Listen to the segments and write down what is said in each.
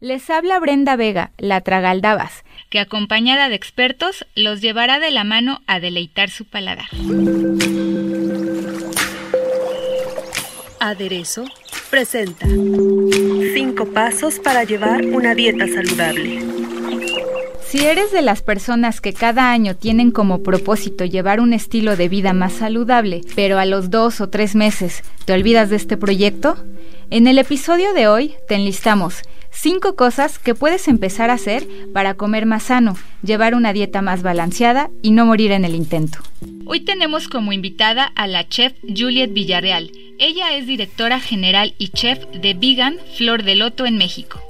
Les habla Brenda Vega, la Tragaldabas, que acompañada de expertos los llevará de la mano a deleitar su paladar. Aderezo presenta Cinco pasos para llevar una dieta saludable. Si eres de las personas que cada año tienen como propósito llevar un estilo de vida más saludable, pero a los dos o tres meses te olvidas de este proyecto, en el episodio de hoy te enlistamos 5 cosas que puedes empezar a hacer para comer más sano, llevar una dieta más balanceada y no morir en el intento. Hoy tenemos como invitada a la chef Juliet Villarreal. Ella es directora general y chef de Vegan Flor de Loto en México.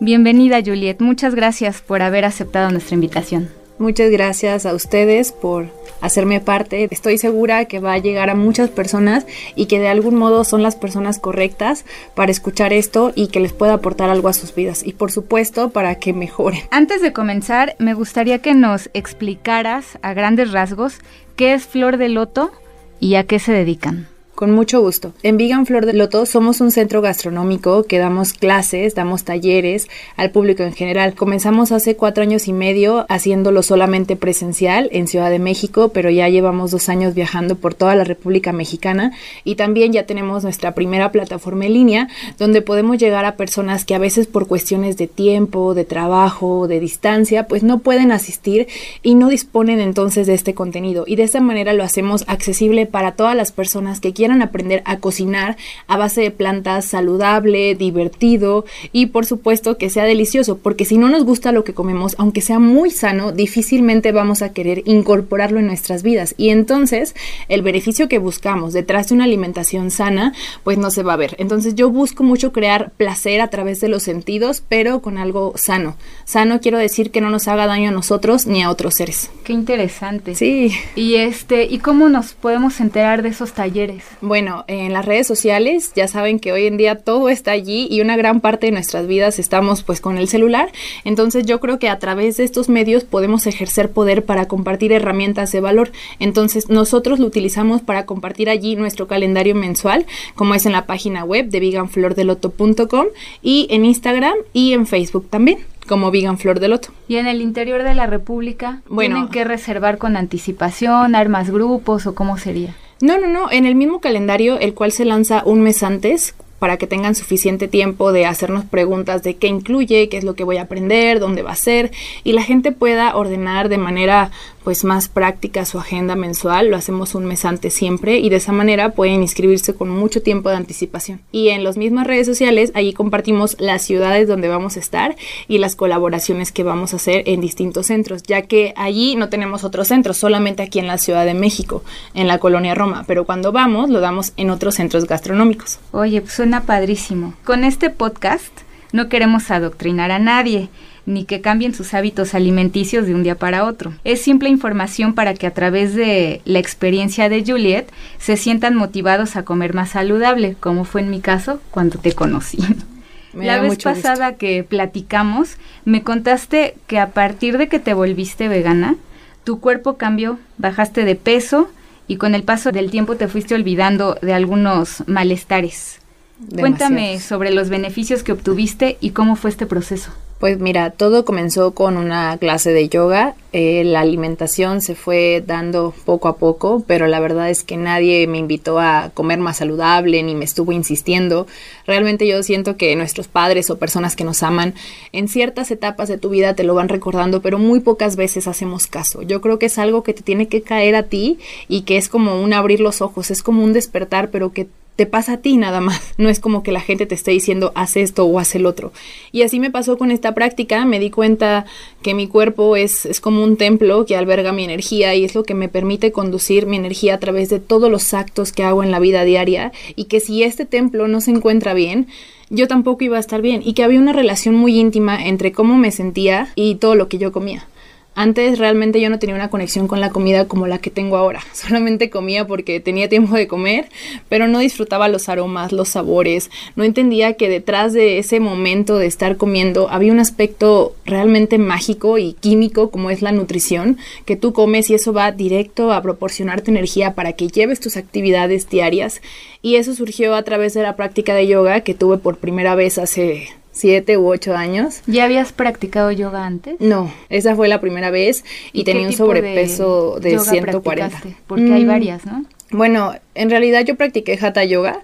Bienvenida Juliet, muchas gracias por haber aceptado nuestra invitación. Muchas gracias a ustedes por hacerme parte. Estoy segura que va a llegar a muchas personas y que de algún modo son las personas correctas para escuchar esto y que les pueda aportar algo a sus vidas. Y por supuesto, para que mejoren. Antes de comenzar, me gustaría que nos explicaras a grandes rasgos qué es Flor de Loto y a qué se dedican. Con mucho gusto. En Vegan Flor de Loto somos un centro gastronómico que damos clases, damos talleres al público en general. Comenzamos hace cuatro años y medio haciéndolo solamente presencial en Ciudad de México, pero ya llevamos dos años viajando por toda la República Mexicana y también ya tenemos nuestra primera plataforma en línea donde podemos llegar a personas que a veces por cuestiones de tiempo, de trabajo, de distancia, pues no pueden asistir y no disponen entonces de este contenido. Y de esta manera lo hacemos accesible para todas las personas que quieran aprender a cocinar a base de plantas saludable, divertido y por supuesto que sea delicioso, porque si no nos gusta lo que comemos, aunque sea muy sano, difícilmente vamos a querer incorporarlo en nuestras vidas y entonces el beneficio que buscamos detrás de una alimentación sana, pues no se va a ver. Entonces yo busco mucho crear placer a través de los sentidos, pero con algo sano. Sano quiero decir que no nos haga daño a nosotros ni a otros seres. Qué interesante. Sí. Y este, ¿y cómo nos podemos enterar de esos talleres? Bueno, en las redes sociales ya saben que hoy en día todo está allí y una gran parte de nuestras vidas estamos pues con el celular. Entonces yo creo que a través de estos medios podemos ejercer poder para compartir herramientas de valor. Entonces nosotros lo utilizamos para compartir allí nuestro calendario mensual, como es en la página web de veganflordeloto.com y en Instagram y en Facebook también como Vegan Flor de Loto. ¿Y en el interior de la República Bueno. tienen que reservar con anticipación, armas grupos o cómo sería? No, no, no, en el mismo calendario, el cual se lanza un mes antes para que tengan suficiente tiempo de hacernos preguntas de qué incluye, qué es lo que voy a aprender, dónde va a ser y la gente pueda ordenar de manera pues más práctica su agenda mensual, lo hacemos un mes antes siempre y de esa manera pueden inscribirse con mucho tiempo de anticipación. Y en las mismas redes sociales, allí compartimos las ciudades donde vamos a estar y las colaboraciones que vamos a hacer en distintos centros, ya que allí no tenemos otros centros, solamente aquí en la Ciudad de México, en la colonia Roma, pero cuando vamos lo damos en otros centros gastronómicos. Oye, pues suena padrísimo. Con este podcast no queremos adoctrinar a nadie, ni que cambien sus hábitos alimenticios de un día para otro. Es simple información para que a través de la experiencia de Juliet se sientan motivados a comer más saludable, como fue en mi caso cuando te conocí. Me la vez gusto. pasada que platicamos, me contaste que a partir de que te volviste vegana, tu cuerpo cambió, bajaste de peso y con el paso del tiempo te fuiste olvidando de algunos malestares. Cuéntame sobre los beneficios que obtuviste y cómo fue este proceso. Pues mira, todo comenzó con una clase de yoga. Eh, la alimentación se fue dando poco a poco, pero la verdad es que nadie me invitó a comer más saludable ni me estuvo insistiendo. Realmente yo siento que nuestros padres o personas que nos aman en ciertas etapas de tu vida te lo van recordando, pero muy pocas veces hacemos caso. Yo creo que es algo que te tiene que caer a ti y que es como un abrir los ojos, es como un despertar, pero que te pasa a ti nada más. No es como que la gente te esté diciendo haz esto o haz el otro. Y así me pasó con esta práctica. Me di cuenta que mi cuerpo es, es como un templo que alberga mi energía y es lo que me permite conducir mi energía a través de todos los actos que hago en la vida diaria. Y que si este templo no se encuentra bien, yo tampoco iba a estar bien y que había una relación muy íntima entre cómo me sentía y todo lo que yo comía. Antes realmente yo no tenía una conexión con la comida como la que tengo ahora. Solamente comía porque tenía tiempo de comer, pero no disfrutaba los aromas, los sabores. No entendía que detrás de ese momento de estar comiendo había un aspecto realmente mágico y químico como es la nutrición, que tú comes y eso va directo a proporcionarte energía para que lleves tus actividades diarias. Y eso surgió a través de la práctica de yoga que tuve por primera vez hace siete u ocho años. ¿Ya habías practicado yoga antes? No, esa fue la primera vez y, tenía un sobrepeso de, 140. Porque hay mm, varias, ¿no? Bueno, en realidad yo practiqué hatha yoga,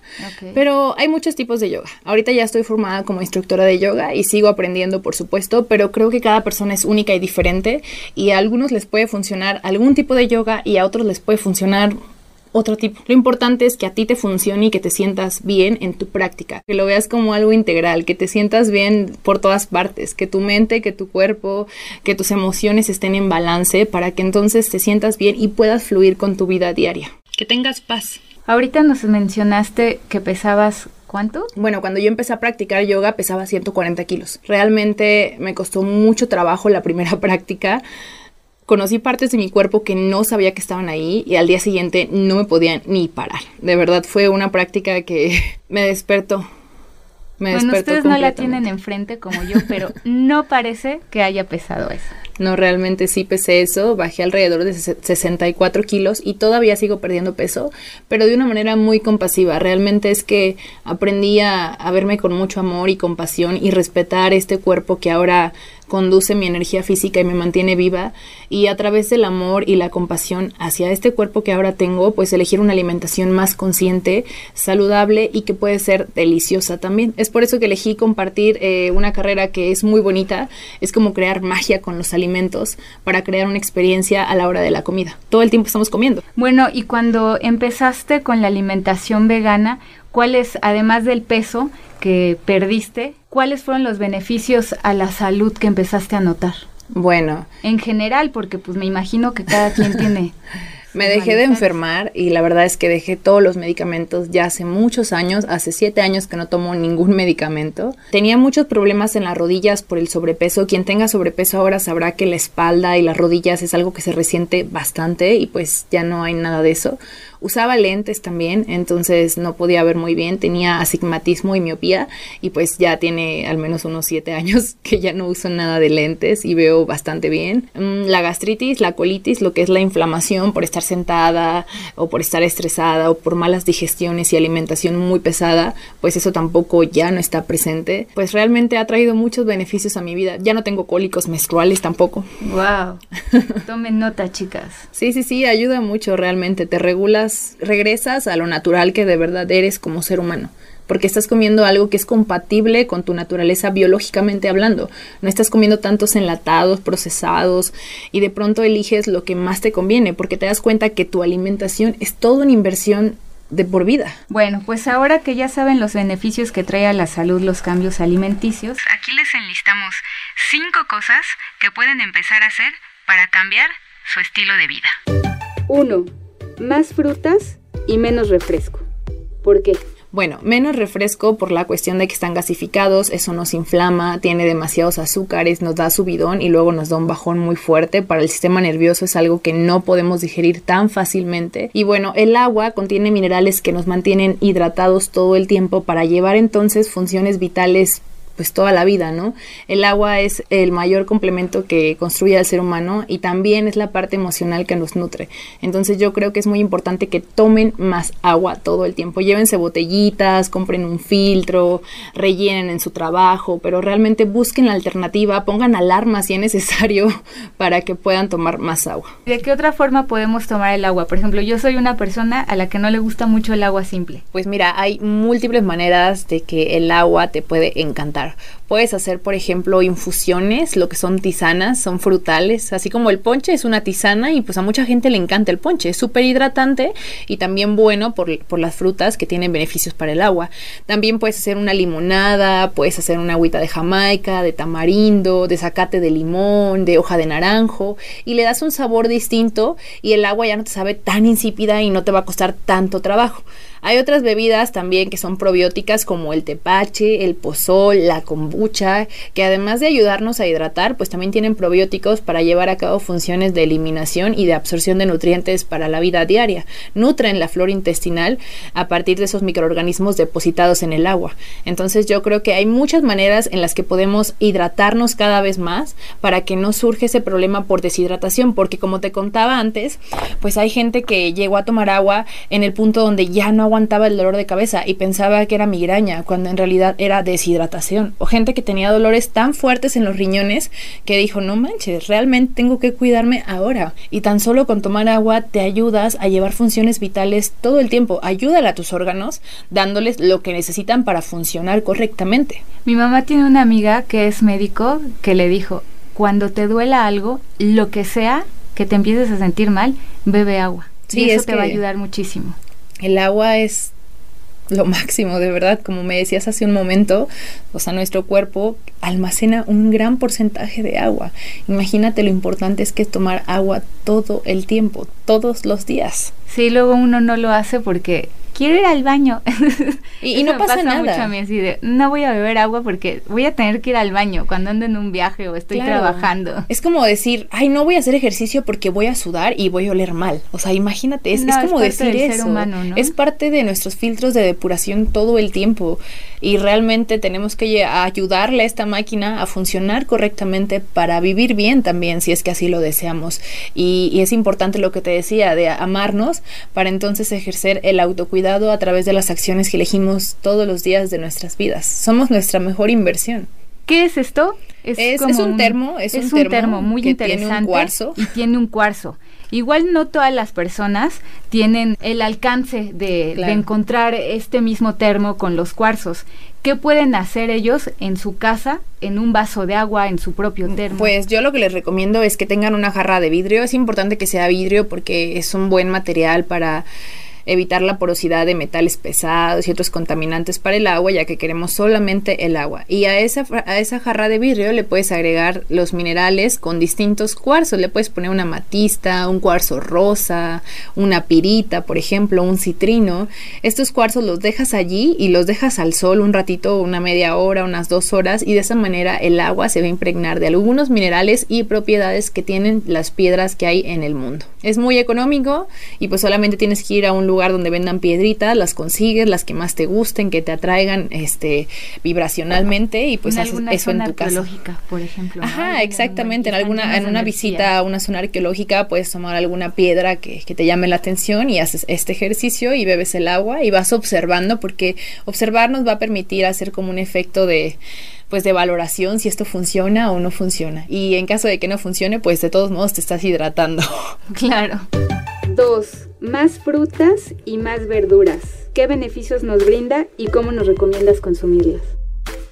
pero hay muchos tipos de yoga. Ahorita ya estoy formada como instructora de yoga y sigo aprendiendo, por supuesto, pero creo que cada persona es única y diferente y a algunos les puede funcionar algún tipo de yoga y a otros les puede funcionar otro tipo. Lo importante es que a ti te funcione y que te sientas bien en tu práctica, que lo veas como algo integral, que te sientas bien por todas partes, que tu mente, que tu cuerpo, que tus emociones estén en balance para que entonces te sientas bien y puedas fluir con tu vida diaria. Que tengas paz. Ahorita nos mencionaste que pesabas ¿Cuánto? Bueno, cuando yo empecé a practicar yoga pesaba 140 kilos. Realmente me costó mucho trabajo la primera práctica conocí partes de mi cuerpo que no sabía que estaban ahí y al día siguiente no me podían ni parar. De verdad fue una práctica que me despertó. Me bueno, ustedes no la tienen enfrente como yo, pero no parece que haya pesado eso. No, realmente sí pesé eso, bajé alrededor de 64 kilos y todavía sigo perdiendo peso, pero de una manera muy compasiva. Realmente es que aprendí a, a verme con mucho amor y compasión y respetar este cuerpo que ahora conduce mi energía física y me mantiene viva y a través del amor y la compasión hacia este cuerpo que ahora tengo, pues elegir una alimentación más consciente, saludable y que puede ser deliciosa también. Es por eso que elegí compartir eh, una carrera que es muy bonita, es como crear magia con los alimentos para crear una experiencia a la hora de la comida. Todo el tiempo estamos comiendo. Bueno, y cuando empezaste con la alimentación vegana, ¿cuál es, además del peso, que perdiste, ¿cuáles fueron los beneficios a la salud que empezaste a notar? Bueno. En general, porque pues me imagino que cada quien tiene... me dejé de enfermar y la verdad es que dejé todos los medicamentos ya hace muchos años, hace siete años que no tomo ningún medicamento. Tenía muchos problemas en las rodillas por el sobrepeso. Quien tenga sobrepeso ahora sabrá que la espalda y las rodillas es algo que se resiente bastante y pues ya no hay nada de eso. Usaba lentes también, entonces no podía ver muy bien, tenía astigmatismo y miopía y pues ya tiene al menos unos siete años que ya no uso nada de lentes y veo bastante bien. Mm, la gastritis, la colitis, lo que es la inflamación por estar sentada o por estar estresada o por malas digestiones y alimentación muy pesada, pues eso tampoco ya no está presente. Pues realmente ha traído muchos beneficios a mi vida. Ya no tengo cólicos menstruales tampoco. Wow. Tomen nota, chicas. Sí, sí, sí, ayuda mucho realmente. Te regulas regresas a lo natural que de verdad eres como ser humano porque estás comiendo algo que es compatible con tu naturaleza biológicamente hablando. No estás comiendo tantos enlatados, procesados y de pronto eliges lo que más te conviene porque te das cuenta que tu alimentación es toda una inversión de por vida. Bueno, pues ahora que ya saben los beneficios que trae a la salud los cambios alimenticios, aquí les enlistamos cinco cosas que pueden empezar a hacer para cambiar su estilo de vida. 1 más frutas y menos refresco. ¿Por qué? Bueno, menos refresco por la cuestión de que están gasificados, eso nos inflama, tiene demasiados azúcares, nos da subidón y luego nos da un bajón muy fuerte. Para el sistema nervioso es algo que no podemos digerir tan fácilmente. Y bueno, el agua contiene minerales que nos mantienen hidratados todo el tiempo para llevar entonces funciones vitales pues toda la vida, ¿no? El agua es el mayor complemento que construye al ser humano y también es la parte emocional que nos nutre. Entonces yo creo que es muy importante que tomen más agua todo el tiempo. Llévense botellitas, compren un filtro, rellenen en su trabajo, pero realmente busquen la alternativa, pongan alarmas si es necesario para que puedan tomar más agua. ¿De qué otra forma podemos tomar el agua? Por ejemplo, yo soy una persona a la que no le gusta mucho el agua simple. Pues mira, hay múltiples maneras de que el agua te puede encantar här Puedes hacer, por ejemplo, infusiones, lo que son tisanas, son frutales, así como el ponche es una tisana y pues a mucha gente le encanta el ponche, es súper hidratante y también bueno por, por, las frutas que tienen beneficios para el agua. También puedes hacer una limonada, puedes hacer una agüita de jamaica, de tamarindo, de zacate de limón, de hoja de naranjo y le das un sabor distinto y el agua ya no te sabe tan insípida y no te va a costar tanto trabajo. Hay otras bebidas también que son probióticas como el tepache, el pozol, la kombucha, que además de ayudarnos a hidratar, pues también tienen probióticos para llevar a cabo funciones de eliminación y de absorción de nutrientes para la vida diaria. Nutren la flora intestinal a partir de esos microorganismos depositados en el agua. Entonces yo creo que hay muchas maneras en las que podemos hidratarnos cada vez más para que no surja ese problema por deshidratación, porque como te contaba antes, pues hay gente que llegó a tomar agua en el punto donde ya no aguantaba el dolor de cabeza y pensaba que era migraña, cuando en realidad era deshidratación. O gente que tenía dolores tan fuertes en los riñones que dijo, no manches, realmente tengo que cuidarme ahora. Y tan solo con tomar agua te ayudas a llevar funciones vitales todo el tiempo. Ayúdale a tus órganos dándoles lo que necesitan para funcionar correctamente. Mi mamá tiene una amiga que es médico que le dijo, cuando te duela algo, lo que sea que te empieces a sentir mal, bebe agua. Sí, y eso te va a ayudar muchísimo. El agua es lo máximo, de verdad, como me decías hace un momento, o sea, nuestro cuerpo almacena un gran porcentaje de agua. Imagínate lo importante es que es tomar agua todo el tiempo, todos los días. Sí, luego uno no lo hace porque quiero ir al baño. Y, no pasa, nada. Mucho a mí así de, no voy a beber agua porque voy a tener que ir al baño cuando ando en un viaje o estoy trabajando. Es como decir, ay, no voy a hacer ejercicio porque voy a sudar y voy a oler mal. O sea, imagínate, es, como decir eso. Humano, ¿no? Es parte de nuestros filtros de depuración todo el tiempo y realmente tenemos que ayudarle a esta máquina a funcionar correctamente para vivir bien también, si es que así lo deseamos. Y, y es importante lo que te decía, de amarnos para entonces ejercer el autocuidado a través de las acciones que elegimos todos los días de nuestras vidas. Somos nuestra mejor inversión. ¿Qué es esto? Es, un termo, es, un, termo, muy interesante tiene un cuarzo. y tiene un cuarzo. Igual no todas las personas tienen el alcance de, de, encontrar este mismo termo con los cuarzos. ¿Qué pueden hacer ellos en su casa, en un vaso de agua, en su propio termo? Pues yo lo que les recomiendo es que tengan una jarra de vidrio. Es importante que sea vidrio porque es un buen material para evitar la porosidad de metales pesados y otros contaminantes para el agua, ya que queremos solamente el agua. Y a esa, a esa jarra de vidrio le puedes agregar los minerales con distintos cuarzos. Le puedes poner una matista, un cuarzo rosa, una pirita, por ejemplo, un citrino. Estos cuarzos los dejas allí y los dejas al sol un ratito, una media hora, unas dos horas, y de esa manera el agua se va a impregnar de algunos minerales y propiedades que tienen las piedras que hay en el mundo. Es muy económico y pues solamente tienes que ir a un lugar donde vendan piedritas, las consigues, las que más te gusten, que te atraigan este vibracionalmente y pues haces eso en tu casa. por ejemplo. Ajá, exactamente, en alguna en una visita a una zona arqueológica puedes tomar alguna piedra que, que te llame la atención y haces este ejercicio y bebes el agua y vas observando porque observar nos va a permitir hacer como un efecto de pues de valoración si esto funciona o no funciona. Y en caso de que no funcione, pues de todos modos te estás hidratando. Claro. Dos, más frutas y más verduras. ¿Qué beneficios nos brinda y cómo nos recomiendas consumirlas?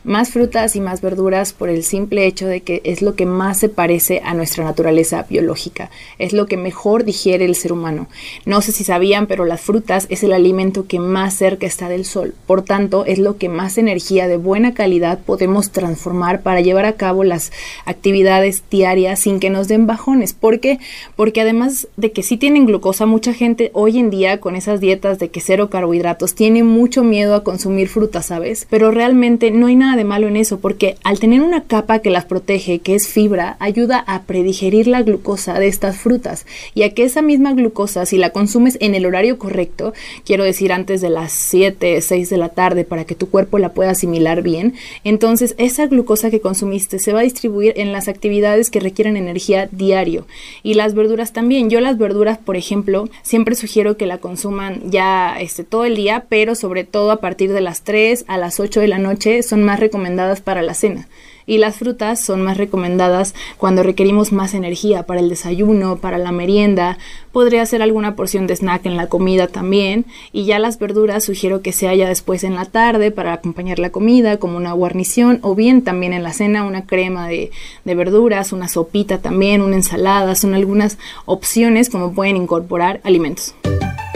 Más frutas y más verduras por el simple hecho de que es lo que más se parece a nuestra naturaleza biológica, es lo que mejor digiere el ser humano. No sé si sabían, pero las frutas es el alimento que más cerca está del sol, por tanto es lo que más energía de buena calidad podemos transformar para llevar a cabo las actividades diarias sin que nos den bajones. ¿Por qué? Porque además de que sí tienen glucosa, mucha gente hoy en día con esas dietas de que cero carbohidratos tiene mucho miedo a consumir frutas, ¿sabes? Pero realmente no hay nada de malo en eso, porque al tener una capa que las protege, que es fibra, ayuda a predigerir la glucosa de estas frutas y a que esa misma glucosa, si la consumes en el horario correcto, quiero decir antes de las 7, 6 de la tarde, para que tu cuerpo la pueda asimilar bien, entonces esa glucosa que consumiste se va a distribuir en las actividades que requieren energía diario. Y las verduras también. Yo las verduras, por ejemplo, siempre sugiero que la consuman ya este, todo el día, pero sobre todo a partir de las 3 a las 8 de la noche son más recomendadas para la cena y las frutas son más recomendadas cuando requerimos más energía para el desayuno, para la merienda, podría ser alguna porción de snack en la comida también y ya las verduras sugiero que se haya después en la tarde para acompañar la comida como una guarnición o bien también en la cena una crema de, de verduras, una sopita también, una ensalada, son algunas opciones como pueden incorporar alimentos.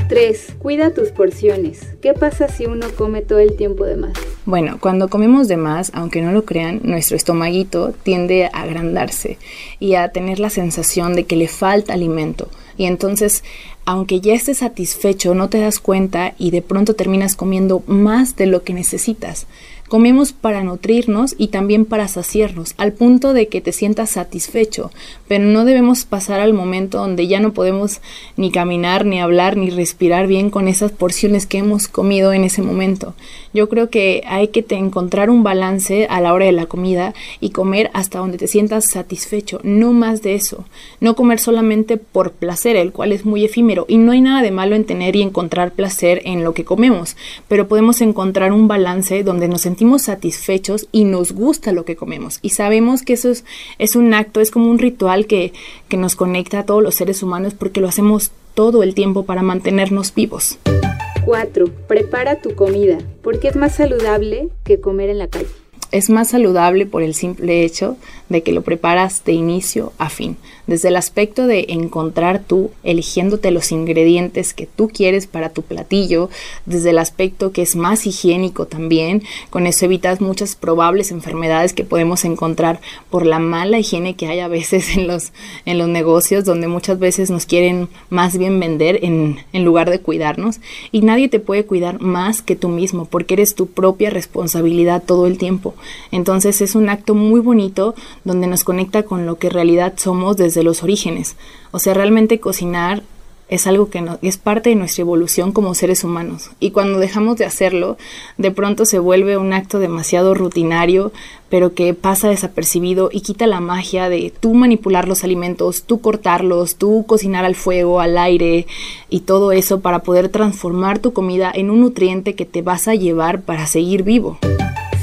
3. Cuida tus porciones. ¿Qué pasa si uno come todo el tiempo de más? Bueno, cuando comemos de más, aunque no lo crean, nuestro estomaguito tiende a agrandarse y a tener la sensación de que le falta alimento. Y entonces, aunque ya estés satisfecho, no te das cuenta y de pronto terminas comiendo más de lo que necesitas. Comemos para nutrirnos y también para saciarnos, al punto de que te sientas satisfecho, pero no debemos pasar al momento donde ya no podemos ni caminar, ni hablar, ni respirar bien con esas porciones que hemos comido en ese momento. Yo creo que hay que encontrar un balance a la hora de la comida y comer hasta donde te sientas satisfecho, no más de eso. No comer solamente por placer, el cual es muy efímero, y no hay nada de malo en tener y encontrar placer en lo que comemos, pero podemos encontrar un balance donde nos sentimos satisfechos y nos gusta lo que comemos. Y sabemos que eso es, es un acto, es como un ritual que, que nos conecta a todos los seres humanos porque lo hacemos todo el tiempo para mantenernos vivos. 4. Prepara tu comida, porque es más saludable que comer en la calle. Es más saludable por el simple hecho de que lo preparas de inicio a fin desde el aspecto de encontrar tú, eligiéndote los ingredientes que tú quieres para tu platillo, desde el aspecto que es más higiénico también, con eso evitas muchas probables enfermedades que podemos encontrar por la mala higiene que hay a veces en los, en los negocios, donde muchas veces nos quieren más bien vender en, en lugar de cuidarnos, y nadie te puede cuidar más que tú mismo, porque eres tu propia responsabilidad todo el tiempo. Entonces es un acto muy bonito donde nos conecta con lo que en realidad somos desde los orígenes. O sea, realmente cocinar es algo que no, es parte de nuestra evolución como seres humanos. Y cuando dejamos de hacerlo, de pronto se vuelve un acto demasiado rutinario, pero que pasa desapercibido y quita la magia de tú manipular los alimentos, tú cortarlos, tú cocinar al fuego, al aire y todo eso para poder transformar tu comida en un nutriente que te vas a llevar para seguir vivo.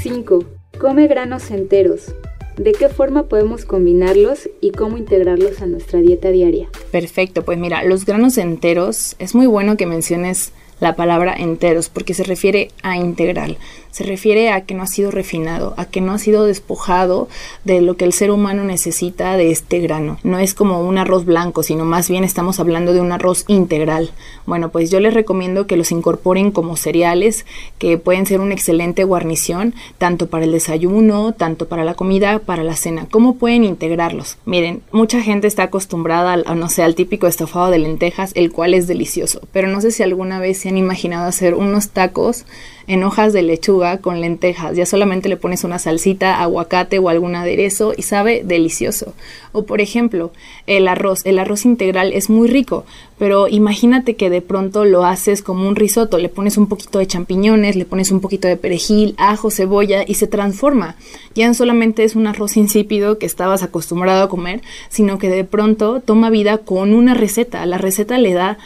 5. Come granos enteros de qué forma podemos combinarlos y cómo integrarlos a nuestra dieta diaria. Perfecto, pues mira, los granos enteros, es muy bueno que menciones la palabra enteros porque se refiere a integral se refiere a que no ha sido refinado, a que no ha sido despojado de lo que el ser humano necesita de este grano. No es como un arroz blanco, sino más bien estamos hablando de un arroz integral. Bueno, pues yo les recomiendo que los incorporen como cereales, que pueden ser una excelente guarnición, tanto para el desayuno, tanto para la comida, para la cena. ¿Cómo pueden integrarlos? Miren, mucha gente está acostumbrada, a, no sé, al típico estofado de lentejas, el cual es delicioso, pero no sé si alguna vez se han imaginado hacer unos tacos en hojas de lechuga con lentejas. Ya solamente le pones una salsita, aguacate o algún aderezo y sabe delicioso. O por ejemplo, el arroz. El arroz integral es muy rico, pero imagínate que de pronto lo haces como un risotto. Le pones un poquito de champiñones, le pones un poquito de perejil, ajo, cebolla y se transforma. Ya no solamente es un arroz insípido que estabas acostumbrado a comer, sino que de pronto toma vida con una receta. La receta le da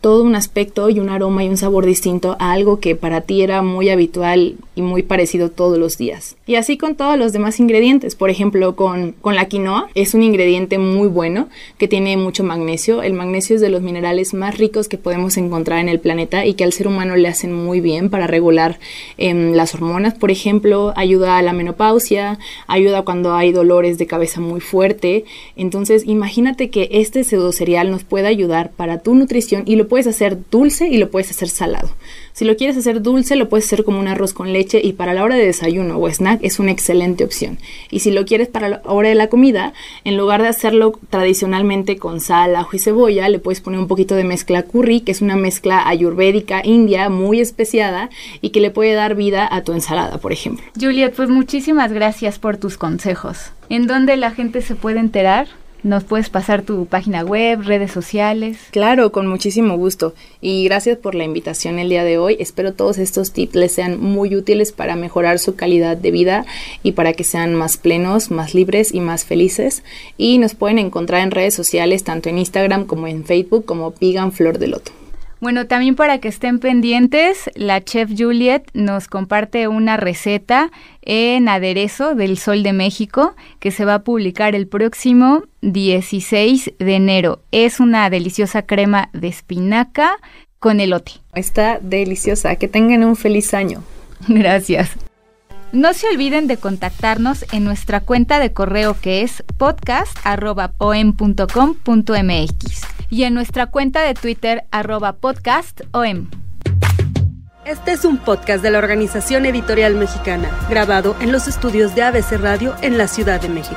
todo un aspecto y un aroma y un sabor distinto a algo que para ti era muy habitual y muy parecido todos los días. Y así con todos los demás ingredientes, por ejemplo con, con la quinoa, es un ingrediente muy bueno que tiene mucho magnesio. El magnesio es de los minerales más ricos que podemos encontrar en el planeta y que al ser humano le hacen muy bien para regular em, las hormonas, por ejemplo, ayuda a la menopausia, ayuda cuando hay dolores de cabeza muy fuerte. Entonces imagínate que este pseudo cereal nos puede ayudar para tu nutrición y puedes hacer dulce y lo puedes hacer salado. Si lo quieres hacer dulce, lo puedes hacer como un arroz con leche y para la hora de desayuno o snack es una excelente opción. Y si lo quieres para la hora de la comida, en lugar de hacerlo tradicionalmente con sal, ajo y cebolla, le puedes poner un poquito de mezcla curry, que es una mezcla ayurvédica india muy especiada y que le puede dar vida a tu ensalada, por ejemplo. Juliet, pues muchísimas gracias por tus consejos. ¿En dónde la gente se puede enterar? ¿Nos puedes pasar tu página web, redes sociales? Claro, con muchísimo gusto. Y gracias por la invitación el día de hoy. Espero todos estos tips les sean muy útiles para mejorar su calidad de vida y para que sean más plenos, más libres y más felices. Y nos pueden encontrar en redes sociales, tanto en Instagram como en Facebook, como Pigan Flor de Loto. Bueno, también para que estén pendientes, la chef Juliet nos comparte una receta en aderezo del Sol de México que se va a publicar el próximo 16 de enero. Es una deliciosa crema de espinaca con elote. Está deliciosa. Que tengan un feliz año. Gracias. No se olviden de contactarnos en nuestra cuenta de correo que es podcast.om.com.mx y en nuestra cuenta de Twitter arroba podcastom. Este es un podcast de la Organización Editorial Mexicana, grabado en los estudios de ABC Radio en la Ciudad de México.